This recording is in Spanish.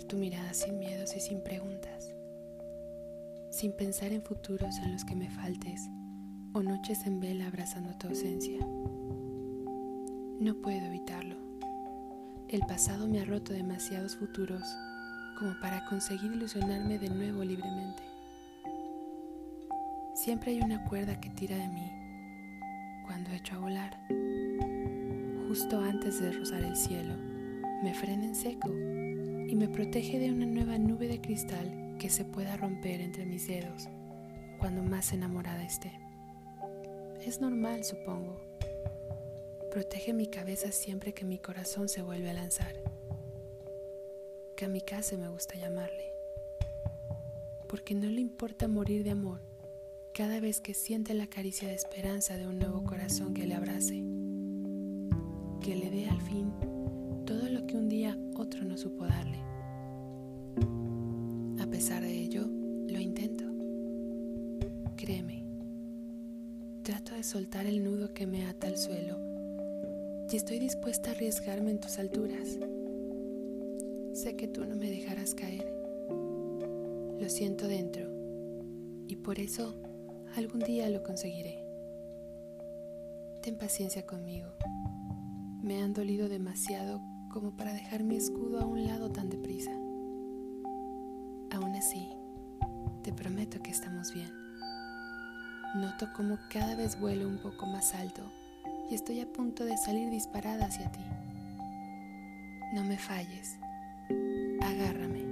tu mirada sin miedos y sin preguntas, sin pensar en futuros en los que me faltes o noches en vela abrazando tu ausencia. No puedo evitarlo. El pasado me ha roto demasiados futuros como para conseguir ilusionarme de nuevo libremente. Siempre hay una cuerda que tira de mí cuando echo a volar. Justo antes de rozar el cielo, me frena en seco y me protege de una nueva nube de cristal que se pueda romper entre mis dedos cuando más enamorada esté. Es normal, supongo. Protege mi cabeza siempre que mi corazón se vuelve a lanzar. Kamikaze me gusta llamarle. Porque no le importa morir de amor cada vez que siente la caricia de esperanza de un nuevo corazón que le abrace. Que le dé al fin no supo darle. A pesar de ello, lo intento. Créeme, trato de soltar el nudo que me ata al suelo y estoy dispuesta a arriesgarme en tus alturas. Sé que tú no me dejarás caer. Lo siento dentro y por eso algún día lo conseguiré. Ten paciencia conmigo. Me han dolido demasiado como para dejar mi escudo a un lado tan deprisa. Aún así, te prometo que estamos bien. Noto como cada vez vuelo un poco más alto y estoy a punto de salir disparada hacia ti. No me falles. Agárrame.